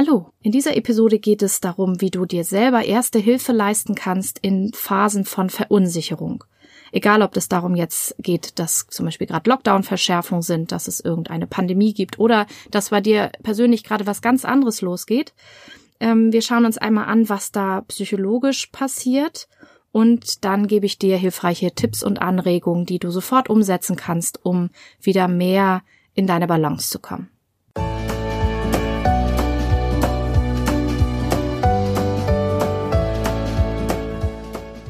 Hallo, in dieser Episode geht es darum, wie du dir selber erste Hilfe leisten kannst in Phasen von Verunsicherung. Egal, ob es darum jetzt geht, dass zum Beispiel gerade Lockdown-Verschärfungen sind, dass es irgendeine Pandemie gibt oder dass bei dir persönlich gerade was ganz anderes losgeht. Ähm, wir schauen uns einmal an, was da psychologisch passiert und dann gebe ich dir hilfreiche Tipps und Anregungen, die du sofort umsetzen kannst, um wieder mehr in deine Balance zu kommen.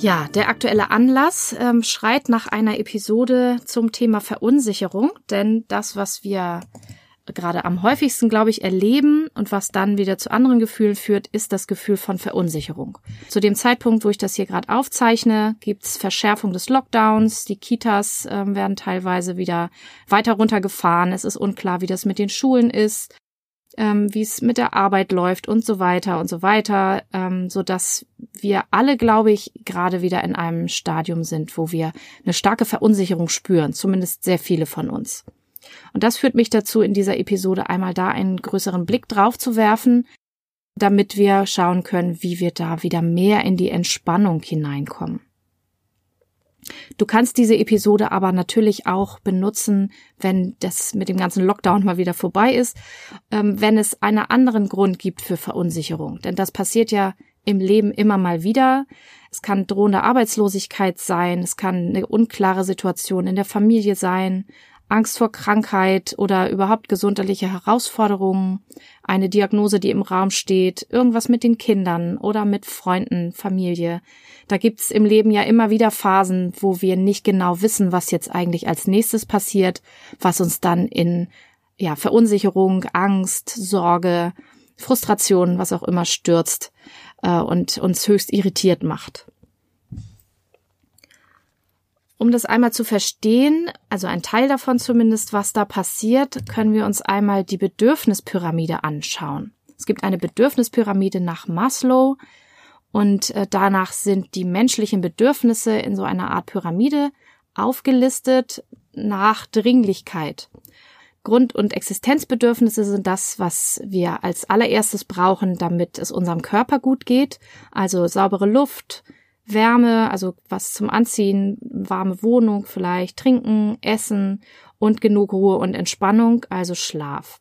Ja, der aktuelle Anlass ähm, schreit nach einer Episode zum Thema Verunsicherung, denn das, was wir gerade am häufigsten, glaube ich, erleben und was dann wieder zu anderen Gefühlen führt, ist das Gefühl von Verunsicherung. Zu dem Zeitpunkt, wo ich das hier gerade aufzeichne, gibt's Verschärfung des Lockdowns. Die Kitas äh, werden teilweise wieder weiter runtergefahren. Es ist unklar, wie das mit den Schulen ist ähm, wie es mit der Arbeit läuft und so weiter und so weiter, ähm, so dass wir alle, glaube ich, gerade wieder in einem Stadium sind, wo wir eine starke Verunsicherung spüren, zumindest sehr viele von uns. Und das führt mich dazu, in dieser Episode einmal da einen größeren Blick drauf zu werfen, damit wir schauen können, wie wir da wieder mehr in die Entspannung hineinkommen. Du kannst diese Episode aber natürlich auch benutzen, wenn das mit dem ganzen Lockdown mal wieder vorbei ist, ähm, wenn es einen anderen Grund gibt für Verunsicherung. Denn das passiert ja im Leben immer mal wieder. Es kann drohende Arbeitslosigkeit sein, es kann eine unklare Situation in der Familie sein, Angst vor Krankheit oder überhaupt gesundheitliche Herausforderungen, eine Diagnose, die im Raum steht, irgendwas mit den Kindern oder mit Freunden, Familie. Da gibt's im Leben ja immer wieder Phasen, wo wir nicht genau wissen, was jetzt eigentlich als nächstes passiert, was uns dann in ja, Verunsicherung, Angst, Sorge, Frustration, was auch immer stürzt äh, und uns höchst irritiert macht. Um das einmal zu verstehen, also ein Teil davon zumindest, was da passiert, können wir uns einmal die Bedürfnispyramide anschauen. Es gibt eine Bedürfnispyramide nach Maslow und äh, danach sind die menschlichen Bedürfnisse in so einer Art Pyramide aufgelistet nach Dringlichkeit. Grund- und Existenzbedürfnisse sind das, was wir als allererstes brauchen, damit es unserem Körper gut geht. Also saubere Luft, Wärme, also was zum Anziehen, warme Wohnung vielleicht, Trinken, Essen und genug Ruhe und Entspannung, also Schlaf.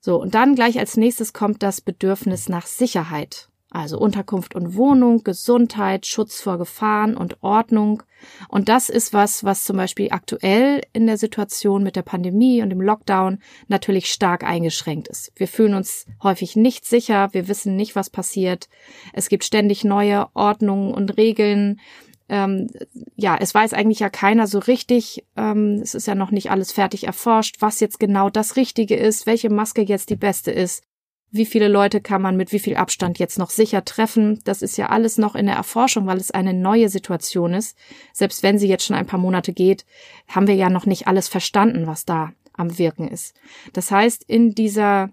So, und dann gleich als nächstes kommt das Bedürfnis nach Sicherheit. Also Unterkunft und Wohnung, Gesundheit, Schutz vor Gefahren und Ordnung. Und das ist was, was zum Beispiel aktuell in der Situation mit der Pandemie und dem Lockdown natürlich stark eingeschränkt ist. Wir fühlen uns häufig nicht sicher, wir wissen nicht, was passiert. Es gibt ständig neue Ordnungen und Regeln. Ähm, ja, es weiß eigentlich ja keiner so richtig. Ähm, es ist ja noch nicht alles fertig erforscht, was jetzt genau das Richtige ist, welche Maske jetzt die beste ist wie viele Leute kann man mit wie viel Abstand jetzt noch sicher treffen. Das ist ja alles noch in der Erforschung, weil es eine neue Situation ist. Selbst wenn sie jetzt schon ein paar Monate geht, haben wir ja noch nicht alles verstanden, was da am Wirken ist. Das heißt, in dieser,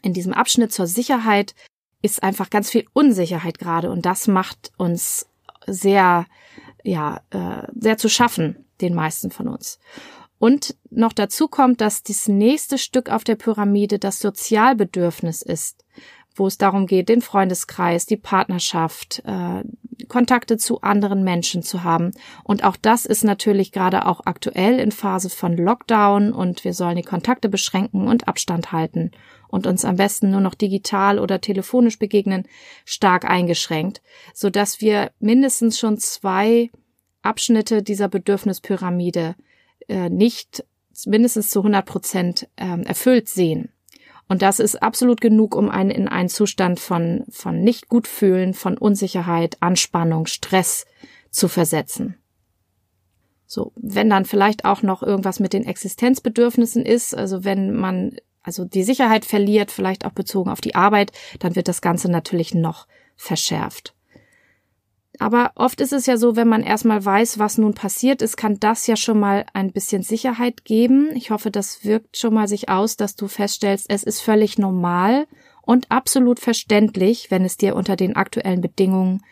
in diesem Abschnitt zur Sicherheit ist einfach ganz viel Unsicherheit gerade und das macht uns sehr, ja, äh, sehr zu schaffen, den meisten von uns. Und noch dazu kommt, dass das nächste Stück auf der Pyramide das Sozialbedürfnis ist, wo es darum geht, den Freundeskreis, die Partnerschaft, äh, Kontakte zu anderen Menschen zu haben. Und auch das ist natürlich gerade auch aktuell in Phase von Lockdown und wir sollen die Kontakte beschränken und Abstand halten und uns am besten nur noch digital oder telefonisch begegnen, stark eingeschränkt, so dass wir mindestens schon zwei Abschnitte dieser Bedürfnispyramide nicht mindestens zu 100 Prozent ähm, erfüllt sehen. Und das ist absolut genug, um einen in einen Zustand von, von nicht gut fühlen, von Unsicherheit, Anspannung, Stress zu versetzen. So, wenn dann vielleicht auch noch irgendwas mit den Existenzbedürfnissen ist, also wenn man also die Sicherheit verliert, vielleicht auch bezogen auf die Arbeit, dann wird das Ganze natürlich noch verschärft. Aber oft ist es ja so, wenn man erstmal weiß, was nun passiert ist, kann das ja schon mal ein bisschen Sicherheit geben. Ich hoffe, das wirkt schon mal sich aus, dass du feststellst, es ist völlig normal und absolut verständlich, wenn es dir unter den aktuellen Bedingungen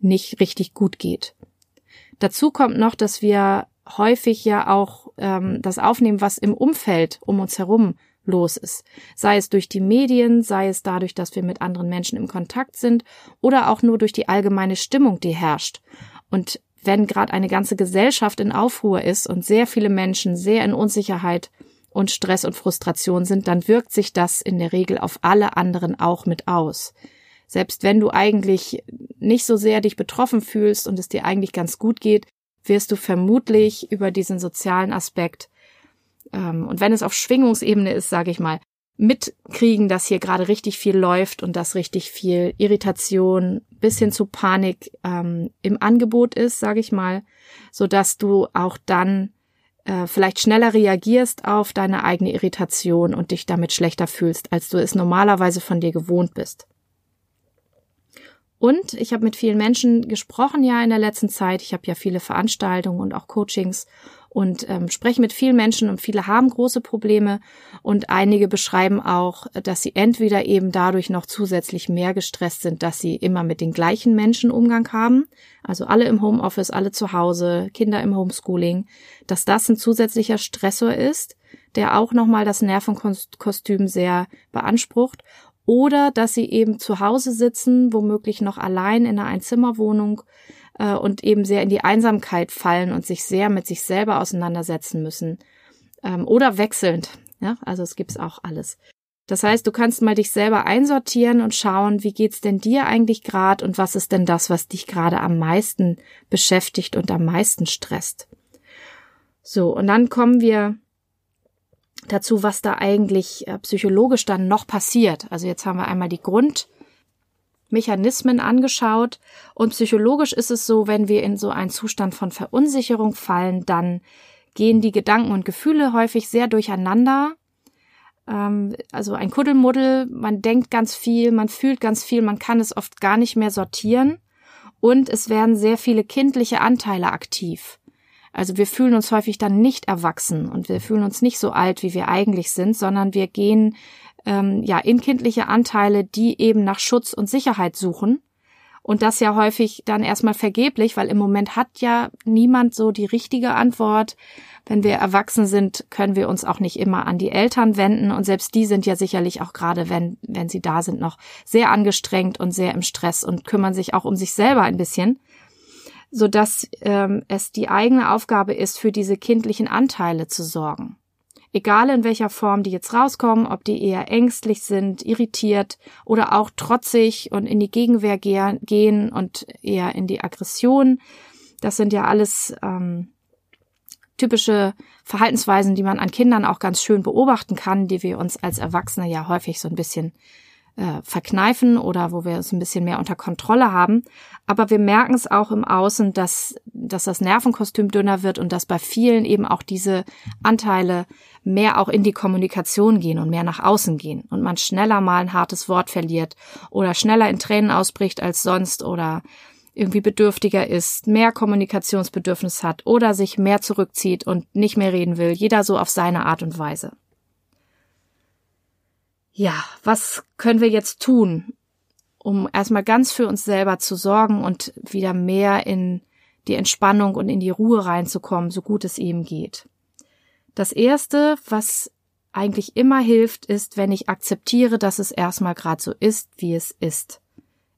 nicht richtig gut geht. Dazu kommt noch, dass wir häufig ja auch ähm, das aufnehmen, was im Umfeld um uns herum los ist. Sei es durch die Medien, sei es dadurch, dass wir mit anderen Menschen im Kontakt sind oder auch nur durch die allgemeine Stimmung, die herrscht. Und wenn gerade eine ganze Gesellschaft in Aufruhr ist und sehr viele Menschen sehr in Unsicherheit und Stress und Frustration sind, dann wirkt sich das in der Regel auf alle anderen auch mit aus. Selbst wenn du eigentlich nicht so sehr dich betroffen fühlst und es dir eigentlich ganz gut geht, wirst du vermutlich über diesen sozialen Aspekt ähm, und wenn es auf Schwingungsebene ist, sage ich mal, mitkriegen, dass hier gerade richtig viel läuft und dass richtig viel Irritation bis hin zu Panik ähm, im Angebot ist, sage ich mal, so dass du auch dann äh, vielleicht schneller reagierst auf deine eigene Irritation und dich damit schlechter fühlst, als du es normalerweise von dir gewohnt bist. Und ich habe mit vielen Menschen gesprochen ja in der letzten Zeit. Ich habe ja viele Veranstaltungen und auch Coachings und ähm, spreche mit vielen Menschen und viele haben große Probleme. Und einige beschreiben auch, dass sie entweder eben dadurch noch zusätzlich mehr gestresst sind, dass sie immer mit den gleichen Menschen Umgang haben, also alle im Homeoffice, alle zu Hause, Kinder im Homeschooling, dass das ein zusätzlicher Stressor ist, der auch nochmal das Nervenkostüm sehr beansprucht. Oder dass sie eben zu Hause sitzen, womöglich noch allein in einer Einzimmerwohnung äh, und eben sehr in die Einsamkeit fallen und sich sehr mit sich selber auseinandersetzen müssen. Ähm, oder wechselnd. Ja, also es gibt's auch alles. Das heißt, du kannst mal dich selber einsortieren und schauen, wie geht's denn dir eigentlich gerade und was ist denn das, was dich gerade am meisten beschäftigt und am meisten stresst. So, und dann kommen wir dazu, was da eigentlich äh, psychologisch dann noch passiert. Also jetzt haben wir einmal die Grund, Mechanismen angeschaut. Und psychologisch ist es so, wenn wir in so einen Zustand von Verunsicherung fallen, dann gehen die Gedanken und Gefühle häufig sehr durcheinander. Ähm, also ein Kuddelmuddel, man denkt ganz viel, man fühlt ganz viel, man kann es oft gar nicht mehr sortieren. Und es werden sehr viele kindliche Anteile aktiv. Also wir fühlen uns häufig dann nicht erwachsen und wir fühlen uns nicht so alt, wie wir eigentlich sind, sondern wir gehen ähm, ja in kindliche Anteile, die eben nach Schutz und Sicherheit suchen. Und das ja häufig dann erstmal vergeblich, weil im Moment hat ja niemand so die richtige Antwort. Wenn wir erwachsen sind, können wir uns auch nicht immer an die Eltern wenden. Und selbst die sind ja sicherlich auch gerade, wenn, wenn sie da sind, noch sehr angestrengt und sehr im Stress und kümmern sich auch um sich selber ein bisschen so dass ähm, es die eigene Aufgabe ist, für diese kindlichen Anteile zu sorgen egal in welcher Form die jetzt rauskommen, ob die eher ängstlich sind, irritiert oder auch trotzig und in die Gegenwehr gehen und eher in die Aggression. Das sind ja alles ähm, typische Verhaltensweisen, die man an Kindern auch ganz schön beobachten kann, die wir uns als Erwachsene ja häufig so ein bisschen äh, verkneifen oder wo wir es ein bisschen mehr unter Kontrolle haben. Aber wir merken es auch im Außen, dass, dass das Nervenkostüm dünner wird und dass bei vielen eben auch diese Anteile mehr auch in die Kommunikation gehen und mehr nach außen gehen und man schneller mal ein hartes Wort verliert oder schneller in Tränen ausbricht als sonst oder irgendwie bedürftiger ist, mehr Kommunikationsbedürfnis hat oder sich mehr zurückzieht und nicht mehr reden will, jeder so auf seine Art und Weise. Ja, was können wir jetzt tun, um erstmal ganz für uns selber zu sorgen und wieder mehr in die Entspannung und in die Ruhe reinzukommen, so gut es eben geht? Das erste, was eigentlich immer hilft, ist, wenn ich akzeptiere, dass es erstmal gerade so ist, wie es ist.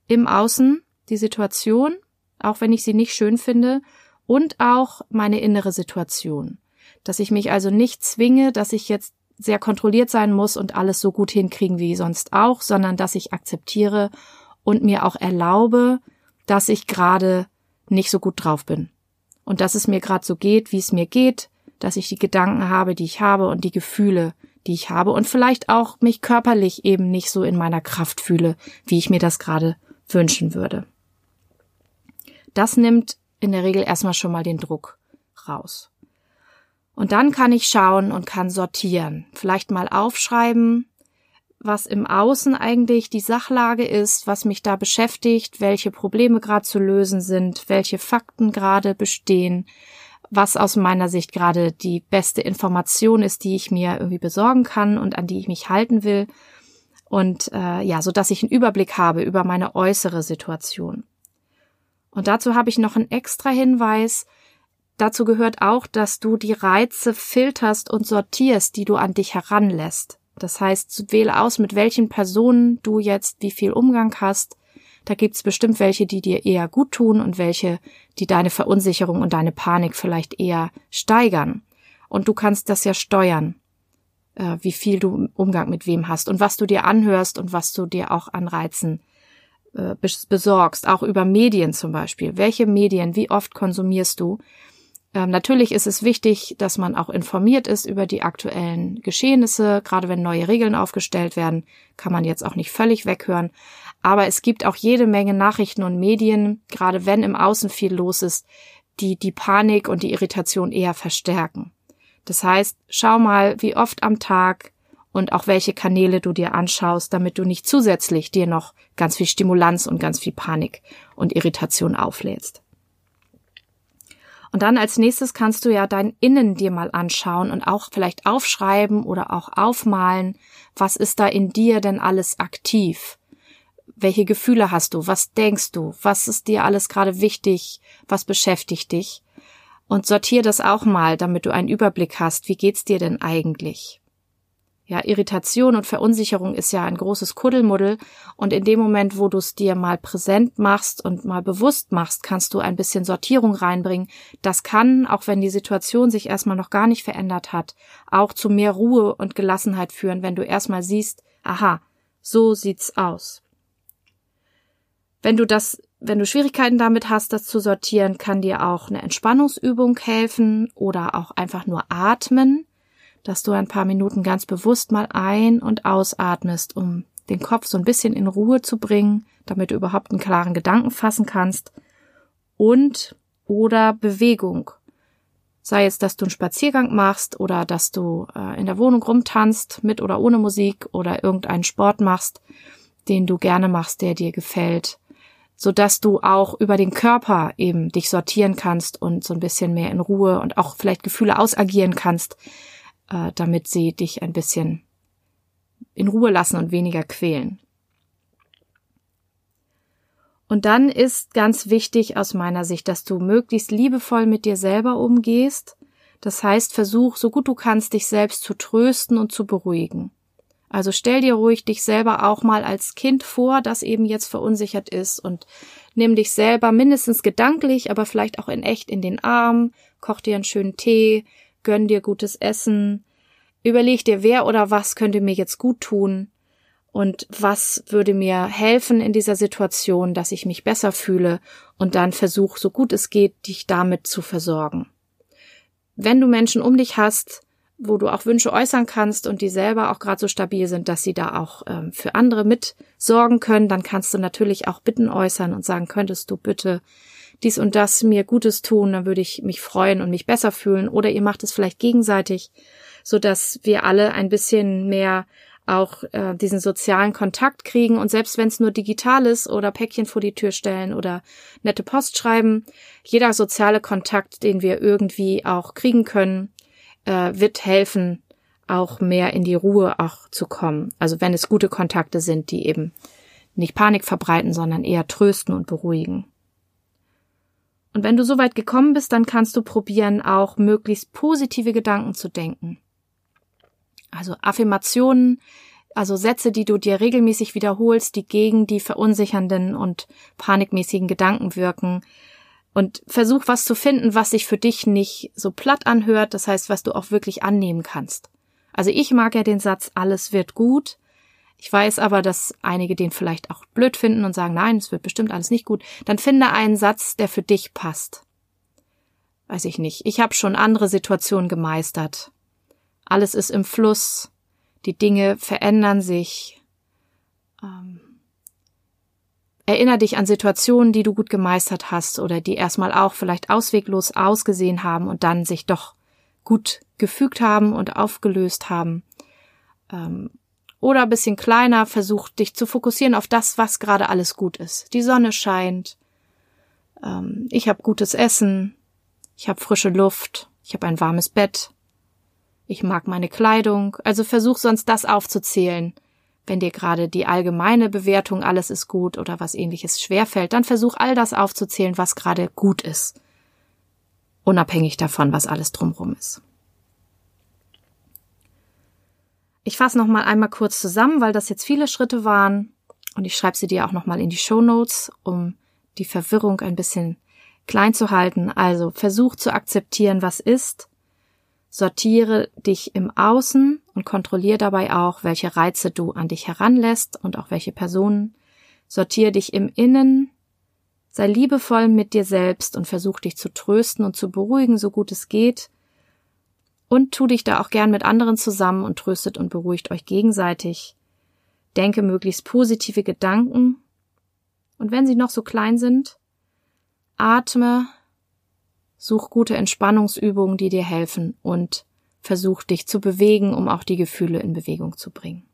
Im Außen die Situation, auch wenn ich sie nicht schön finde, und auch meine innere Situation. Dass ich mich also nicht zwinge, dass ich jetzt sehr kontrolliert sein muss und alles so gut hinkriegen wie sonst auch, sondern dass ich akzeptiere und mir auch erlaube, dass ich gerade nicht so gut drauf bin. Und dass es mir gerade so geht, wie es mir geht, dass ich die Gedanken habe, die ich habe und die Gefühle, die ich habe und vielleicht auch mich körperlich eben nicht so in meiner Kraft fühle, wie ich mir das gerade wünschen würde. Das nimmt in der Regel erstmal schon mal den Druck raus. Und dann kann ich schauen und kann sortieren, vielleicht mal aufschreiben, was im Außen eigentlich die Sachlage ist, was mich da beschäftigt, welche Probleme gerade zu lösen sind, welche Fakten gerade bestehen, was aus meiner Sicht gerade die beste Information ist, die ich mir irgendwie besorgen kann und an die ich mich halten will. Und äh, ja, so dass ich einen Überblick habe über meine äußere Situation. Und dazu habe ich noch einen extra Hinweis. Dazu gehört auch, dass du die Reize filterst und sortierst, die du an dich heranlässt. Das heißt, wähle aus, mit welchen Personen du jetzt wie viel Umgang hast. Da gibt's bestimmt welche, die dir eher gut tun und welche, die deine Verunsicherung und deine Panik vielleicht eher steigern. Und du kannst das ja steuern, äh, wie viel du Umgang mit wem hast und was du dir anhörst und was du dir auch an Reizen äh, besorgst, auch über Medien zum Beispiel. Welche Medien, wie oft konsumierst du? Ähm, natürlich ist es wichtig, dass man auch informiert ist über die aktuellen Geschehnisse. Gerade wenn neue Regeln aufgestellt werden, kann man jetzt auch nicht völlig weghören. Aber es gibt auch jede Menge Nachrichten und Medien, gerade wenn im Außen viel los ist, die die Panik und die Irritation eher verstärken. Das heißt, schau mal, wie oft am Tag und auch welche Kanäle du dir anschaust, damit du nicht zusätzlich dir noch ganz viel Stimulanz und ganz viel Panik und Irritation auflädst. Und dann als nächstes kannst du ja dein Innen dir mal anschauen und auch vielleicht aufschreiben oder auch aufmalen, was ist da in dir denn alles aktiv? Welche Gefühle hast du? Was denkst du? Was ist dir alles gerade wichtig? Was beschäftigt dich? Und sortier das auch mal, damit du einen Überblick hast. Wie geht's dir denn eigentlich? Ja, Irritation und Verunsicherung ist ja ein großes Kuddelmuddel und in dem Moment, wo du es dir mal präsent machst und mal bewusst machst, kannst du ein bisschen Sortierung reinbringen. Das kann, auch wenn die Situation sich erstmal noch gar nicht verändert hat, auch zu mehr Ruhe und Gelassenheit führen, wenn du erstmal siehst, aha, so sieht's aus. Wenn du das, wenn du Schwierigkeiten damit hast, das zu sortieren, kann dir auch eine Entspannungsübung helfen oder auch einfach nur atmen dass du ein paar Minuten ganz bewusst mal ein- und ausatmest, um den Kopf so ein bisschen in Ruhe zu bringen, damit du überhaupt einen klaren Gedanken fassen kannst. Und oder Bewegung. Sei es, dass du einen Spaziergang machst oder dass du äh, in der Wohnung rumtanzt, mit oder ohne Musik oder irgendeinen Sport machst, den du gerne machst, der dir gefällt, so dass du auch über den Körper eben dich sortieren kannst und so ein bisschen mehr in Ruhe und auch vielleicht Gefühle ausagieren kannst, äh, damit sie dich ein bisschen in Ruhe lassen und weniger quälen. Und dann ist ganz wichtig aus meiner Sicht, dass du möglichst liebevoll mit dir selber umgehst. Das heißt, versuch, so gut du kannst, dich selbst zu trösten und zu beruhigen. Also stell dir ruhig dich selber auch mal als Kind vor, das eben jetzt verunsichert ist und nimm dich selber mindestens gedanklich, aber vielleicht auch in echt in den Arm, koch dir einen schönen Tee, gönn dir gutes Essen, überleg dir, wer oder was könnte mir jetzt gut tun? Und was würde mir helfen in dieser Situation, dass ich mich besser fühle? Und dann versuch, so gut es geht, dich damit zu versorgen. Wenn du Menschen um dich hast, wo du auch Wünsche äußern kannst und die selber auch gerade so stabil sind, dass sie da auch ähm, für andere mit sorgen können, dann kannst du natürlich auch Bitten äußern und sagen, könntest du bitte dies und das mir Gutes tun, dann würde ich mich freuen und mich besser fühlen. Oder ihr macht es vielleicht gegenseitig, so dass wir alle ein bisschen mehr auch äh, diesen sozialen Kontakt kriegen und selbst wenn es nur digital ist oder Päckchen vor die Tür stellen oder nette Post schreiben, jeder soziale Kontakt, den wir irgendwie auch kriegen können, äh, wird helfen, auch mehr in die Ruhe auch zu kommen. Also wenn es gute Kontakte sind, die eben nicht Panik verbreiten, sondern eher trösten und beruhigen. Und wenn du so weit gekommen bist, dann kannst du probieren, auch möglichst positive Gedanken zu denken. Also Affirmationen, also Sätze, die du dir regelmäßig wiederholst, die gegen die verunsichernden und panikmäßigen Gedanken wirken. Und versuch was zu finden, was sich für dich nicht so platt anhört, das heißt, was du auch wirklich annehmen kannst. Also ich mag ja den Satz, alles wird gut. Ich weiß aber, dass einige den vielleicht auch blöd finden und sagen, nein, es wird bestimmt alles nicht gut. Dann finde einen Satz, der für dich passt. Weiß ich nicht. Ich habe schon andere Situationen gemeistert. Alles ist im Fluss. Die Dinge verändern sich. Ähm, Erinner dich an Situationen, die du gut gemeistert hast oder die erstmal auch vielleicht ausweglos ausgesehen haben und dann sich doch gut gefügt haben und aufgelöst haben. Ähm, Oder bisschen kleiner, versuch dich zu fokussieren auf das, was gerade alles gut ist. Die Sonne scheint, ähm, ich habe gutes Essen, ich habe frische Luft, ich habe ein warmes Bett, ich mag meine Kleidung. Also versuch sonst das aufzuzählen. Wenn dir gerade die allgemeine Bewertung alles ist gut oder was ähnliches schwerfällt, dann versuch all das aufzuzählen, was gerade gut ist. Unabhängig davon, was alles drumrum ist. Ich fasse noch mal einmal kurz zusammen, weil das jetzt viele Schritte waren und ich schreibe sie dir auch noch mal in die Show Notes, um die Verwirrung ein bisschen klein zu halten. Also versuch zu akzeptieren, was ist. Sortiere dich im Außen und kontrolliere dabei auch, welche Reize du an dich heranlässt und auch welche Personen. Sortiere dich im Innen. Sei liebevoll mit dir selbst und versuch dich zu trösten und zu beruhigen, so gut es geht und tu dich da auch gern mit anderen zusammen und tröstet und beruhigt euch gegenseitig. Denke möglichst positive Gedanken. Und wenn sie noch so klein sind, atme, such gute Entspannungsübungen, die dir helfen und versuch dich zu bewegen, um auch die Gefühle in Bewegung zu bringen.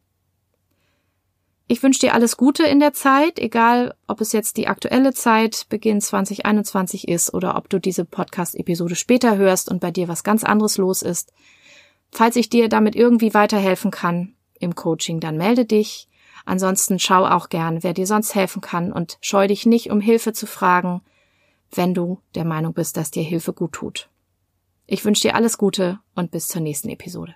Ich wünsche dir alles Gute in der Zeit, egal ob es jetzt die aktuelle Zeit, Beginn 2021 ist oder ob du diese Podcast-Episode später hörst und bei dir was ganz anderes los ist. Falls ich dir damit irgendwie weiterhelfen kann im Coaching, dann melde dich. Ansonsten schau auch gern, wer dir sonst helfen kann und scheu dich nicht, um Hilfe zu fragen, wenn du der Meinung bist, dass dir Hilfe gut tut. Ich wünsche dir alles Gute und bis zur nächsten Episode.